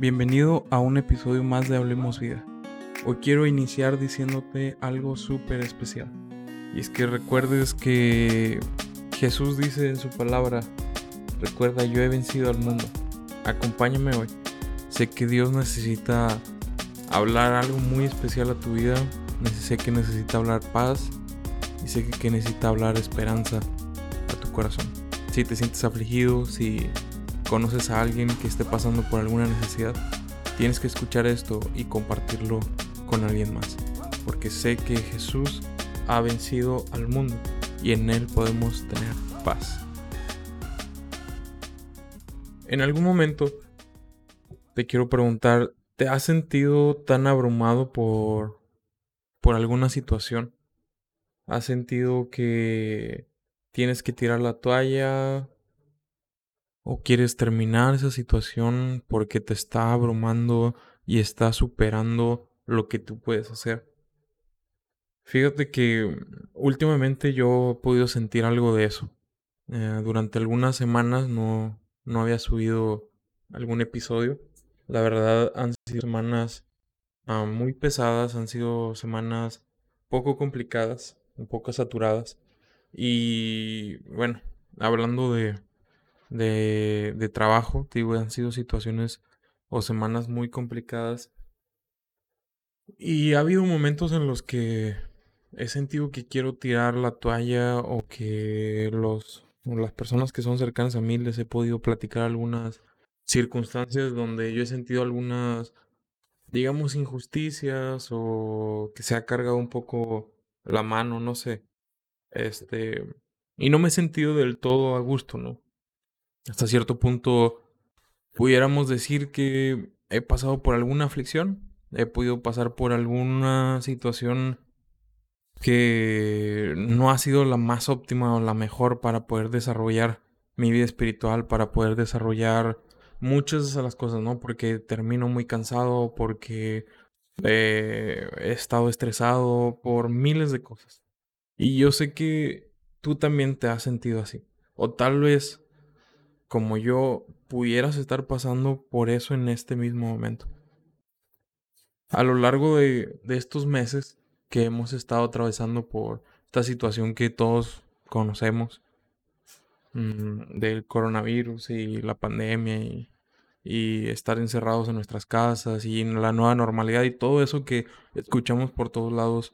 Bienvenido a un episodio más de Hablemos Vida. Hoy quiero iniciar diciéndote algo súper especial. Y es que recuerdes que Jesús dice en su palabra, recuerda, yo he vencido al mundo. Acompáñame hoy. Sé que Dios necesita hablar algo muy especial a tu vida. Sé que necesita hablar paz. Y sé que necesita hablar esperanza a tu corazón. Si te sientes afligido, si conoces a alguien que esté pasando por alguna necesidad, tienes que escuchar esto y compartirlo con alguien más. Porque sé que Jesús ha vencido al mundo y en Él podemos tener paz. En algún momento te quiero preguntar, ¿te has sentido tan abrumado por, por alguna situación? ¿Has sentido que tienes que tirar la toalla? ¿O quieres terminar esa situación porque te está abrumando y está superando lo que tú puedes hacer? Fíjate que últimamente yo he podido sentir algo de eso. Eh, durante algunas semanas no, no había subido algún episodio. La verdad han sido semanas ah, muy pesadas, han sido semanas poco complicadas, un poco saturadas. Y bueno, hablando de, de, de trabajo, digo, han sido situaciones o semanas muy complicadas. Y ha habido momentos en los que he sentido que quiero tirar la toalla o que los, las personas que son cercanas a mí les he podido platicar algunas circunstancias donde yo he sentido algunas, digamos, injusticias o que se ha cargado un poco la mano, no sé. Este, y no me he sentido del todo a gusto, ¿no? Hasta cierto punto pudiéramos decir que he pasado por alguna aflicción, he podido pasar por alguna situación que no ha sido la más óptima o la mejor para poder desarrollar mi vida espiritual, para poder desarrollar muchas de las cosas, ¿no? Porque termino muy cansado, porque eh, he estado estresado por miles de cosas. Y yo sé que tú también te has sentido así. O tal vez, como yo, pudieras estar pasando por eso en este mismo momento. A lo largo de, estos meses, que hemos estado atravesando por esta situación que todos conocemos mm, del coronavirus y la pandemia y, y, estar encerrados en nuestras casas y en la nueva normalidad y todo eso que escuchamos por todos lados.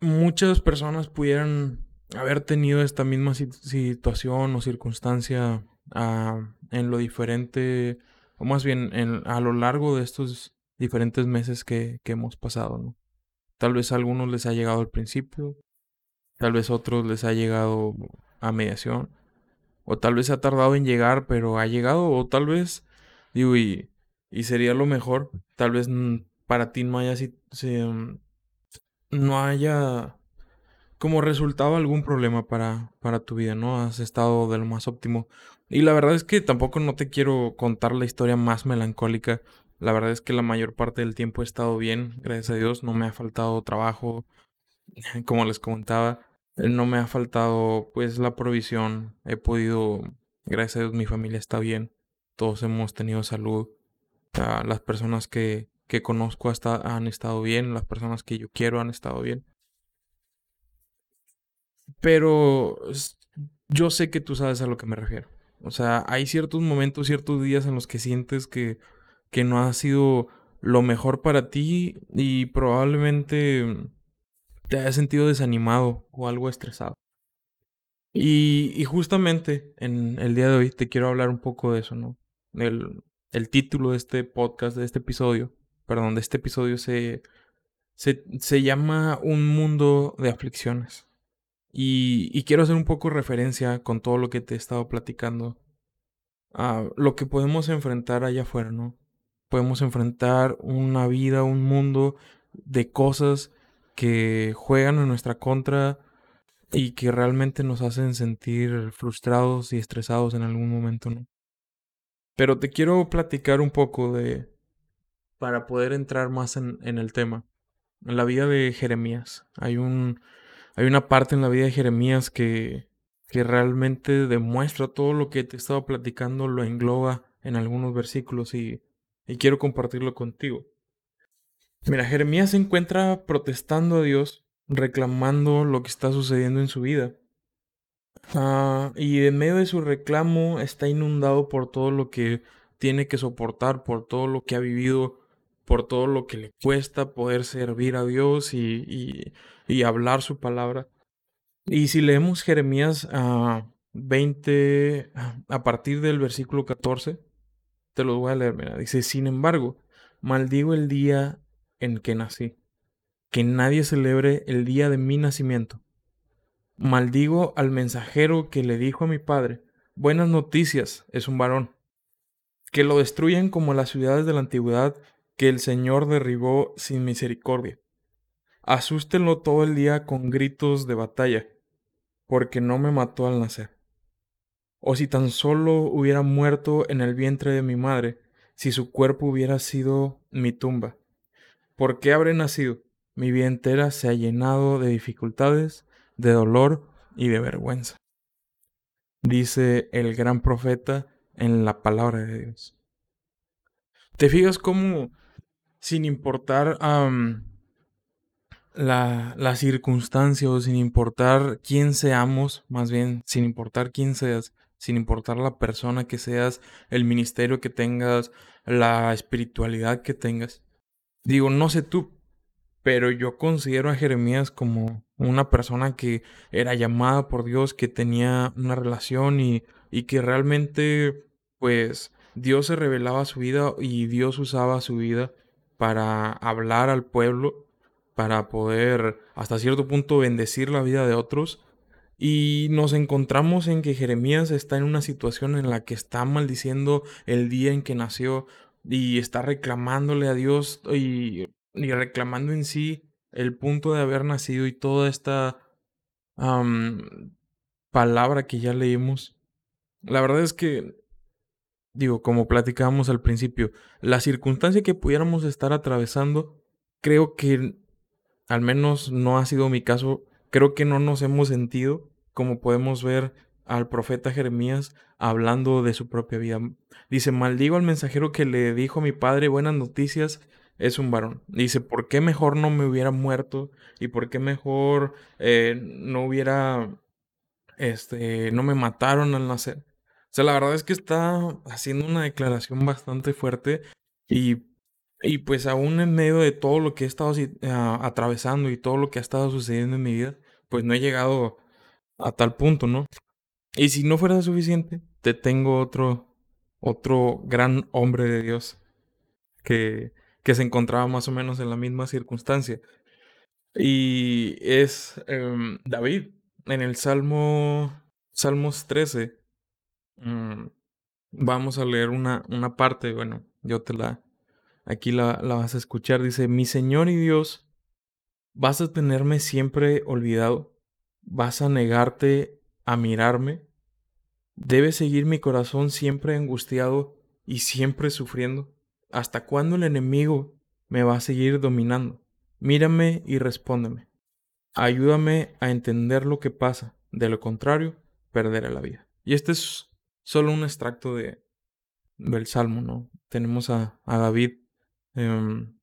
Muchas personas pudieran haber tenido esta misma situación o circunstancia ah, en lo diferente, o más bien en, a lo largo de estos diferentes meses que, que hemos pasado, ¿no? Tal vez a algunos les ha llegado al principio, tal vez a otros les ha llegado a mediación, o tal vez ha tardado en llegar, pero ha llegado, o tal vez, digo, y, y sería lo mejor, tal vez para ti no haya, mm, no haya como resultado algún problema para, para tu vida, ¿no? Has estado de lo más óptimo. Y la verdad es que tampoco no te quiero contar la historia más melancólica la verdad es que la mayor parte del tiempo he estado bien, gracias a Dios, no me ha faltado trabajo, como les comentaba, eh, no me ha faltado pues la provisión, he podido, gracias a Dios mi familia está bien, todos hemos tenido salud, las personas que, que conozco hasta han estado bien, las personas que yo quiero han estado bien. Pero yo sé que tú sabes a lo que me refiero. O sea, hay ciertos momentos, ciertos días en los que sientes que que no ha sido lo mejor para ti y probablemente te hayas sentido desanimado o algo estresado. Y, justamente en el día de hoy te quiero hablar un poco de eso, ¿no? El, el título de este podcast, de este episodio, perdón, de este episodio se, se, se llama Un mundo de aflicciones. Y, quiero hacer un poco referencia con todo lo que te he estado platicando a lo que podemos enfrentar allá afuera, ¿no? podemos enfrentar una vida, un mundo de cosas que juegan en nuestra contra y que realmente nos hacen sentir frustrados y estresados en algún momento, ¿no? Pero te quiero platicar un poco de, para poder entrar más en el tema, en la vida de Jeremías. Hay un, hay una parte en la vida de Jeremías que, que realmente demuestra todo lo que te he estado platicando, lo engloba en algunos versículos y y quiero compartirlo contigo. Mira, Jeremías se encuentra protestando a Dios, reclamando lo que está sucediendo en su vida. Ah, y en medio de su reclamo está inundado por todo lo que tiene que soportar, por todo lo que ha vivido, por todo lo que le cuesta poder servir a Dios y, y, hablar su palabra. Y si leemos Jeremías a 20, a partir del versículo 14, te lo voy a leer, mira, dice, sin embargo, maldigo el día en que nací, que nadie celebre el día de mi nacimiento. Maldigo al mensajero que le dijo a mi padre, buenas noticias, es un varón. Que lo destruyan como las ciudades de la antigüedad que el Señor derribó sin misericordia. Asústenlo todo el día con gritos de batalla, porque no me mató al nacer. O si tan solo hubiera muerto en el vientre de mi madre, si su cuerpo hubiera sido mi tumba. ¿Por qué habré nacido? Mi vida entera se ha llenado de dificultades, de dolor y de vergüenza. Dice el gran profeta en la palabra de Dios. ¿Te fijas cómo sin importar la, la, circunstancia o sin importar quién seamos, más bien sin importar quién seas, sin importar la persona que seas, el ministerio que tengas, la espiritualidad que tengas. Digo, no sé tú, pero yo considero a Jeremías como una persona que era llamada por Dios, que tenía una relación y, y que realmente, pues, Dios se revelaba su vida y Dios usaba su vida para hablar al pueblo, para poder hasta cierto punto bendecir la vida de otros. Y nos encontramos en que Jeremías está en una situación en la que está maldiciendo el día en que nació y está reclamándole a Dios y, reclamando en sí el punto de haber nacido y toda esta palabra que ya leímos. La verdad es que digo, como platicábamos al principio, la circunstancia que pudiéramos estar atravesando, creo que, al menos no ha sido mi caso, creo que no nos hemos sentido como podemos ver al profeta Jeremías hablando de su propia vida. Dice, maldigo al mensajero que le dijo a mi padre buenas noticias, es un varón. Dice, ¿por qué mejor no me hubiera muerto? ¿Y por qué mejor eh, no hubiera, este, no me mataron al nacer? O sea, la verdad es que está haciendo una declaración bastante fuerte y, y pues aún en medio de todo lo que he estado atravesando y todo lo que ha estado sucediendo en mi vida, pues no he llegado a tal punto, ¿no? Y si no fuera suficiente, te tengo otro, otro gran hombre de Dios que, que se encontraba más o menos en la misma circunstancia. Y es em, David. En el Salmo, Salmos 13, Mm, vamos a leer una, una parte, bueno, yo te la, aquí la, la vas a escuchar. Dice, mi Señor y Dios, vas a tenerme siempre olvidado, vas a negarte a mirarme, debe seguir mi corazón siempre angustiado y siempre sufriendo. ¿Hasta cuándo el enemigo me va a seguir dominando? Mírame y respóndeme. Ayúdame a entender lo que pasa, de lo contrario, perderé la vida. Y este es solo un extracto de, del Salmo, ¿no? Tenemos a, a David em,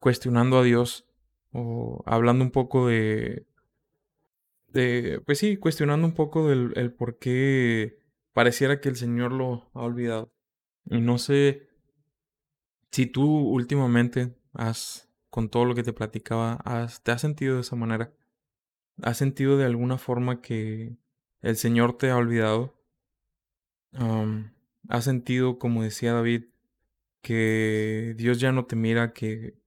cuestionando a Dios o hablando un poco de, de, pues sí, cuestionando un poco del el por qué pareciera que el Señor lo ha olvidado. Y no sé si tú últimamente has, con todo lo que te platicaba, has, te has sentido de esa manera. ¿Has sentido de alguna forma que el Señor te ha olvidado? ¿Has sentido, como decía David, que Dios ya no te mira, que,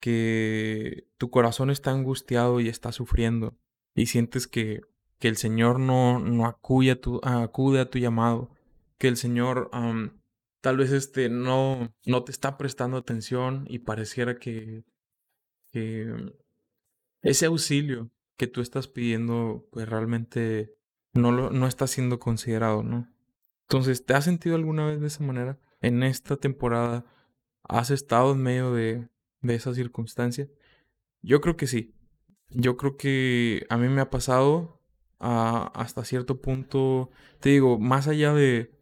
que tu corazón está angustiado y está sufriendo y sientes que, que el Señor no, no acude, a tu, acude a tu llamado, que el Señor tal vez este, no, no te está prestando atención y pareciera que, que ese auxilio que tú estás pidiendo pues realmente no, lo, no está siendo considerado, ¿no? Entonces, ¿te has sentido alguna vez de esa manera? En esta temporada, ¿has estado en medio de, de esa circunstancia? Yo creo que sí. Yo creo que a mí me ha pasado hasta cierto punto, te digo, más allá de,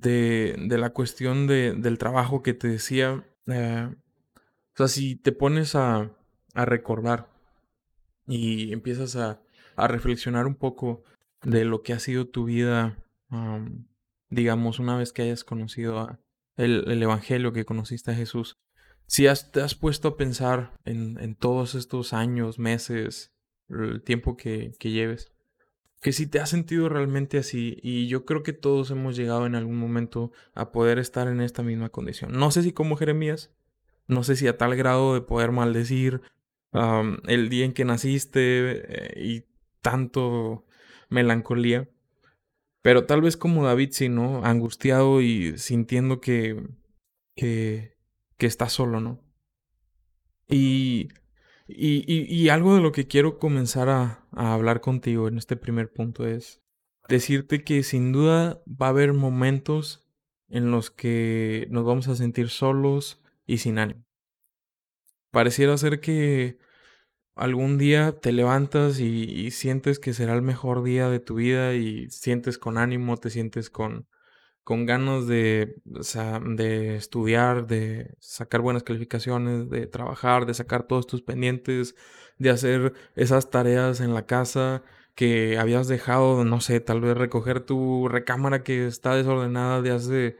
de, de la cuestión de, del trabajo que te decía. Eh, o sea, si te pones a, a recordar y empiezas a, a, reflexionar un poco de lo que ha sido tu vida, digamos, una vez que hayas conocido el, el, Evangelio, que conociste a Jesús, si has, te has puesto a pensar en, en todos estos años, meses, el tiempo que, que lleves, que si te has sentido realmente así, y yo creo que todos hemos llegado en algún momento a poder estar en esta misma condición. No sé si como Jeremías, no sé si a tal grado de poder maldecir el día en que naciste eh, y tanto melancolía, pero tal vez como David, sí, ¿no? Angustiado y sintiendo que, que, que está solo, ¿no? Y y, algo de lo que quiero comenzar a, hablar contigo en este primer punto es decirte que sin duda va a haber momentos en los que nos vamos a sentir solos y sin ánimo. Pareciera ser que algún día te levantas y, sientes que será el mejor día de tu vida y sientes con ánimo, te sientes con, con ganas de, de estudiar, de sacar buenas calificaciones, de trabajar, de sacar todos tus pendientes, de hacer esas tareas en la casa que habías dejado, no sé, tal vez recoger tu recámara que está desordenada de hace,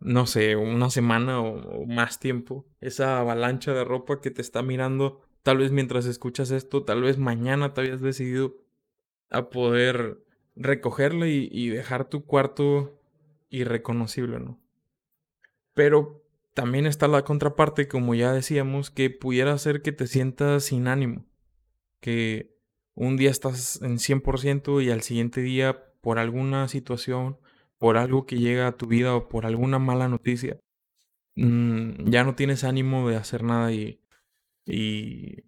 no sé, una semana o más tiempo, esa avalancha de ropa que te está mirando, tal vez mientras escuchas esto, tal vez mañana te habías decidido a poder recogerla y, y dejar tu cuarto irreconocible, ¿no? Pero también está la contraparte, como ya decíamos, que pudiera ser que te sientas sin ánimo, que un día estás en 100% y al siguiente día, por alguna situación, por algo que llega a tu vida o por alguna mala noticia, mmm, ya no tienes ánimo de hacer nada y, y,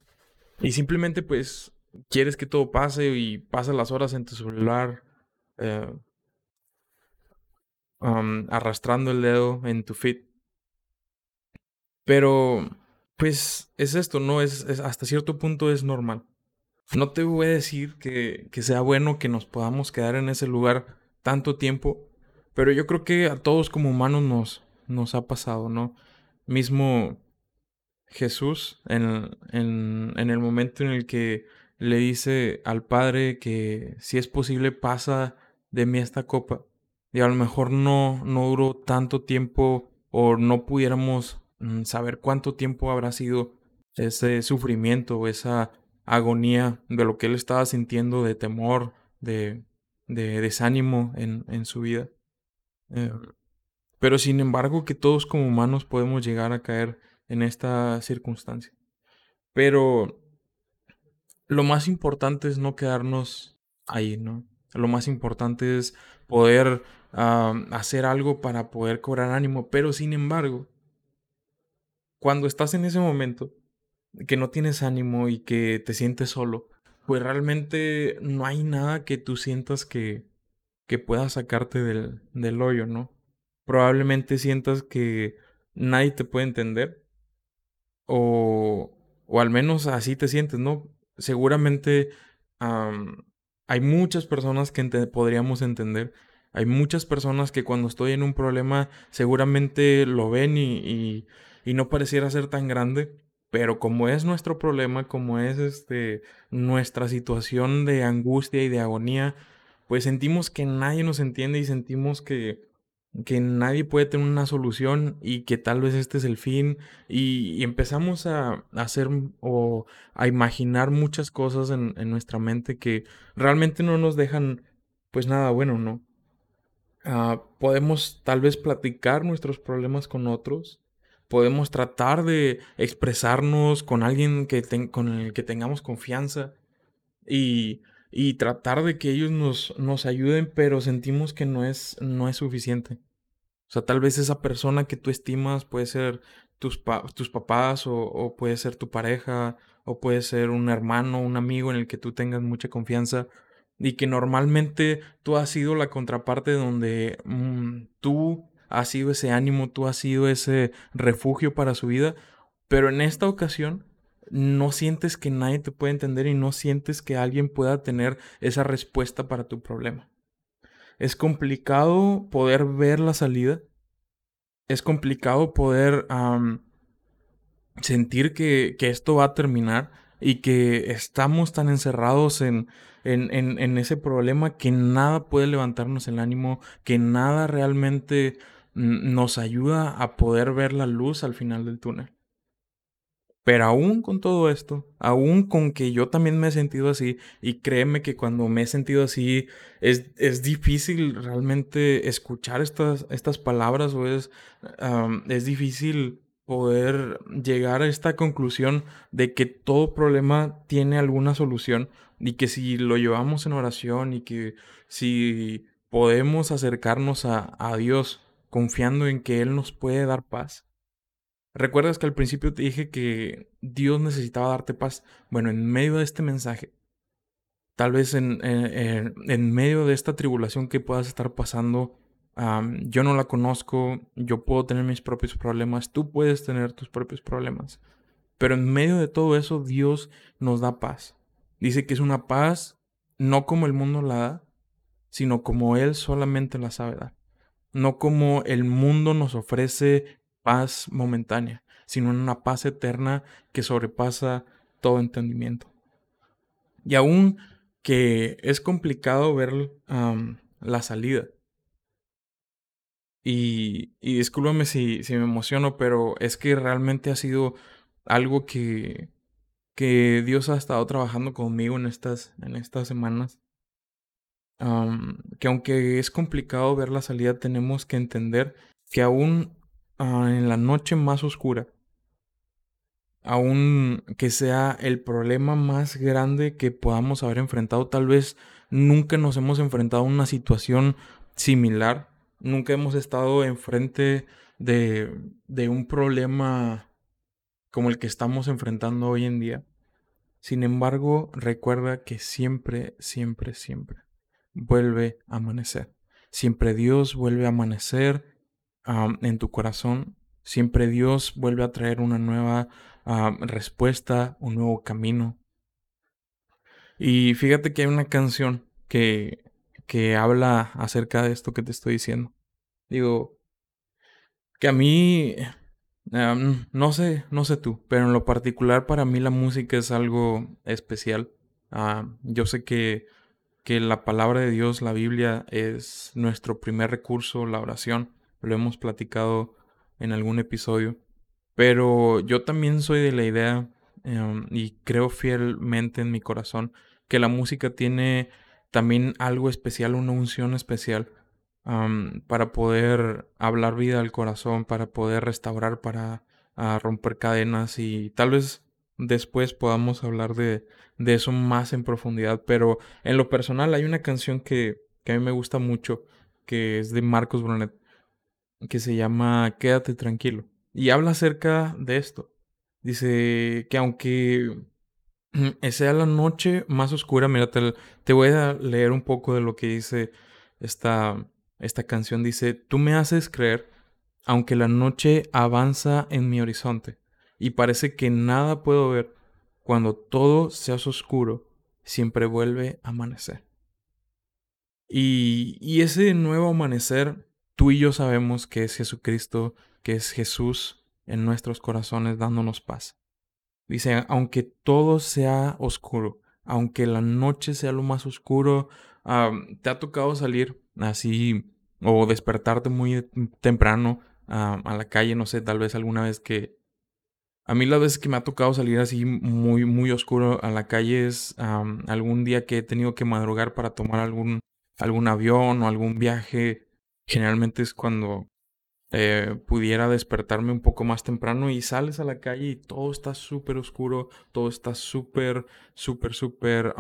y, simplemente pues quieres que todo pase y pasas las horas en tu celular. Eh, arrastrando el dedo en tu feed. Pero, pues, es esto, ¿no? Es, hasta cierto punto es normal. No te voy a decir que, que sea bueno que nos podamos quedar en ese lugar tanto tiempo, pero yo creo que a todos como humanos nos, nos ha pasado, ¿no? Mismo Jesús, en, en, el momento en el que le dice al Padre que si es posible pasa de mí esta copa y a lo mejor no, no duró tanto tiempo o no pudiéramos mm, saber cuánto tiempo habrá sido ese sufrimiento esa agonía de lo que él estaba sintiendo de temor, de, de desánimo en, en, su vida. Eh, pero sin embargo que todos como humanos podemos llegar a caer en esta circunstancia. Pero lo más importante es no quedarnos ahí, ¿no? Lo más importante es poder hacer algo para poder cobrar ánimo, pero sin embargo, cuando estás en ese momento que no tienes ánimo y que te sientes solo, pues realmente no hay nada que tú sientas que, que pueda sacarte del, del hoyo, ¿no? Probablemente sientas que nadie te puede entender o, o al menos así te sientes, ¿no? Seguramente hay muchas personas que podríamos entender hay muchas personas que cuando estoy en un problema seguramente lo ven y, y, no pareciera ser tan grande, pero como es nuestro problema, como es este, nuestra situación de angustia y de agonía, pues sentimos que nadie nos entiende y sentimos que, que nadie puede tener una solución y que tal vez este es el fin y, empezamos a, hacer o a imaginar muchas cosas en, en nuestra mente que realmente no nos dejan pues nada bueno, ¿no? Ah, podemos tal vez platicar nuestros problemas con otros. Podemos tratar de expresarnos con alguien que con el que tengamos confianza y, y tratar de que ellos nos, nos, ayuden, pero sentimos que no es, no es suficiente. O sea, tal vez esa persona que tú estimas puede ser tus, tus papás o, puede ser tu pareja o puede ser un hermano, un amigo en el que tú tengas mucha confianza, y que normalmente tú has sido la contraparte donde mm, tú has sido ese ánimo, tú has sido ese refugio para su vida, pero en esta ocasión no sientes que nadie te puede entender y no sientes que alguien pueda tener esa respuesta para tu problema. es complicado poder ver la salida. Es complicado poder sentir que, esto va a terminar y que estamos tan encerrados en, en, ese problema que nada puede levantarnos el ánimo, que nada realmente nos ayuda a poder ver la luz al final del túnel. Pero aún con todo esto, aún con que yo también me he sentido así, y créeme que cuando me he sentido así, es, es difícil realmente escuchar estas, estas palabras o es, es difícil poder llegar a esta conclusión de que todo problema tiene alguna solución y que si lo llevamos en oración y que si podemos acercarnos a, a Dios confiando en que Él nos puede dar paz, ¿Recuerdas que al principio te dije que Dios necesitaba darte paz? Bueno, en medio de este mensaje, tal vez en, en, medio de esta tribulación que puedas estar pasando, yo no la conozco, yo puedo tener mis propios problemas, tú puedes tener tus propios problemas, pero en medio de todo eso Dios nos da paz. Dice que es una paz no como el mundo la da, sino como Él solamente la sabe dar. No como el mundo nos ofrece paz momentánea, sino en una paz eterna que sobrepasa todo entendimiento. Y aún que es complicado ver la salida. Y, y discúlpame si, si, me emociono, pero es que realmente ha sido algo que, que Dios ha estado trabajando conmigo en estas, en estas semanas. que aunque es complicado ver la salida, tenemos que entender que aún Ah, en la noche más oscura, aún que sea el problema más grande que podamos haber enfrentado, tal vez nunca nos hemos enfrentado a una situación similar, nunca hemos estado enfrente de, de un problema como el que estamos enfrentando hoy en día. Sin embargo, recuerda que siempre, siempre, siempre vuelve a amanecer. Siempre Dios vuelve a amanecer en tu corazón, siempre Dios vuelve a traer una nueva respuesta, un nuevo camino. Y fíjate que hay una canción que, que habla acerca de esto que te estoy diciendo. Digo, que a mí, no sé, no sé tú, pero en lo particular para mí la música es algo especial. yo sé que, que la palabra de Dios, la Biblia, es nuestro primer recurso, la oración lo hemos platicado en algún episodio. Pero yo también soy de la idea em, y creo fielmente en mi corazón que la música tiene también algo especial, una unción especial para poder hablar vida al corazón, para poder restaurar, para ah, romper cadenas y tal vez después podamos hablar de, eso más en profundidad. Pero en lo personal hay una canción que, que a mí me gusta mucho, que es de Marcos Brunet, que se llama Quédate tranquilo. Y habla acerca de esto. Dice que aunque sea la noche más oscura, mira, te, voy a leer un poco de lo que dice esta, esta canción. Dice, tú me haces creer, aunque la noche avanza en mi horizonte y parece que nada puedo ver, cuando todo se oscuro, siempre vuelve a amanecer. Y, y ese nuevo amanecer Tú y yo sabemos que es Jesucristo, que es Jesús en nuestros corazones dándonos paz. Dice, aunque todo sea oscuro, aunque la noche sea lo más oscuro, te ha tocado salir así o despertarte muy temprano a la calle, no sé, tal vez alguna vez que... A mí las veces que me ha tocado salir así muy, muy oscuro a la calle es algún día que he tenido que madrugar para tomar algún, algún avión o algún viaje generalmente es cuando eh, pudiera despertarme un poco más temprano y sales a la calle y todo está súper oscuro, todo está súper, súper, súper,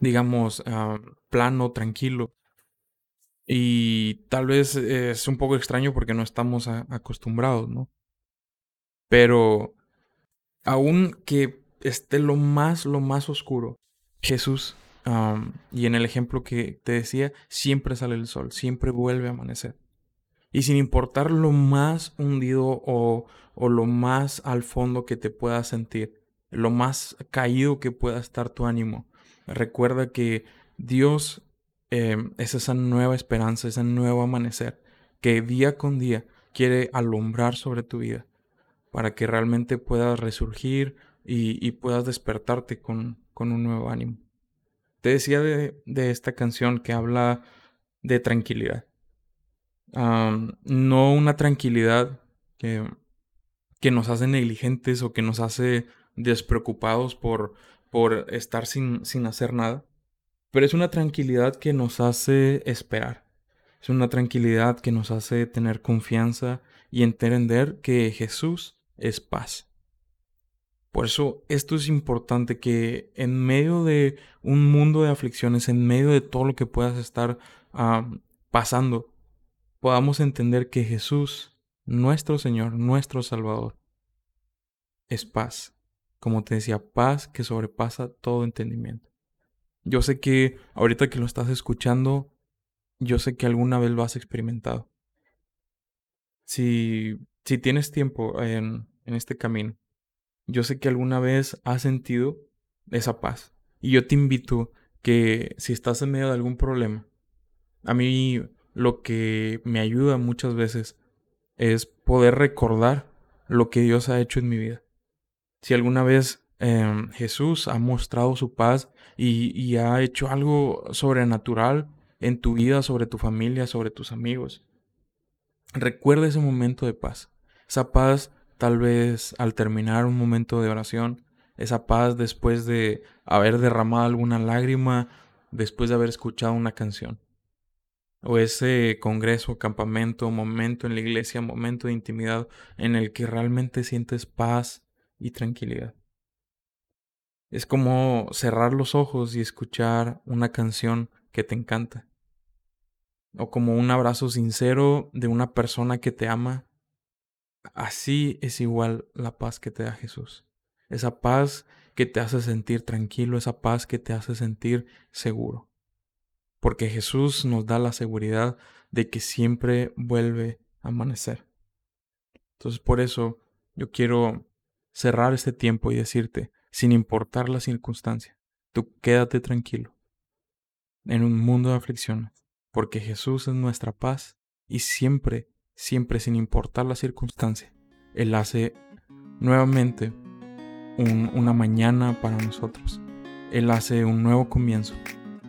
digamos, plano, tranquilo. Y tal vez es un poco extraño porque no estamos acostumbrados, ¿no? Pero aún que esté lo más, lo más oscuro, Jesús y en el ejemplo que te decía, siempre sale el sol, siempre vuelve a amanecer. Y sin importar lo más hundido o, o lo más al fondo que te puedas sentir, lo más caído que pueda estar tu ánimo, recuerda que Dios em, es esa nueva esperanza, ese nuevo amanecer que día con día quiere alumbrar sobre tu vida para que realmente puedas resurgir y, puedas despertarte con, un nuevo ánimo. Te decía de, esta canción que habla de tranquilidad. no una tranquilidad que, que, nos hace negligentes o que nos hace despreocupados por, por estar sin, sin hacer nada, pero es una tranquilidad que nos hace esperar. Es una tranquilidad que nos hace tener confianza y entender que Jesús es paz. Por eso esto es importante que en medio de un mundo de aflicciones, en medio de todo lo que puedas estar pasando, podamos entender que Jesús, nuestro Señor, nuestro Salvador, es paz. Como te decía, paz que sobrepasa todo entendimiento. Yo sé que ahorita que lo estás escuchando, yo sé que alguna vez lo has experimentado. Si, si tienes tiempo en, en este camino, yo sé que alguna vez has sentido esa paz. Y yo te invito que si estás en medio de algún problema, a mí lo que me ayuda muchas veces es poder recordar lo que Dios ha hecho en mi vida. Si alguna vez Em, Jesús ha mostrado su paz y, ha hecho algo sobrenatural en tu vida, sobre tu familia, sobre tus amigos. Recuerda ese momento de paz. Esa paz tal vez al terminar un momento de oración, esa paz después de haber derramado alguna lágrima, después de haber escuchado una canción. O ese congreso, campamento, momento en la iglesia, momento de intimidad en el que realmente sientes paz y tranquilidad. Es como cerrar los ojos y escuchar una canción que te encanta. O como un abrazo sincero de una persona que te ama. Así es igual la paz que te da Jesús. Esa paz que te hace sentir tranquilo, esa paz que te hace sentir seguro. Porque Jesús nos da la seguridad de que siempre vuelve a amanecer. Entonces por eso yo quiero cerrar este tiempo y decirte, sin importar la circunstancia. Tú quédate tranquilo en un mundo de aflicciones, porque Jesús es nuestra paz y siempre, siempre sin importar la circunstancia, Él hace nuevamente una mañana para nosotros. Él hace un nuevo comienzo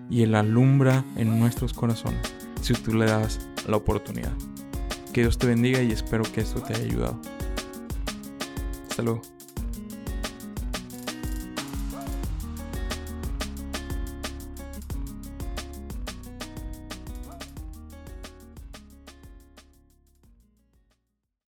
y Él alumbra en nuestros corazones si tú le das la oportunidad. Que Dios te bendiga y espero que esto te haya ayudado. Hasta luego.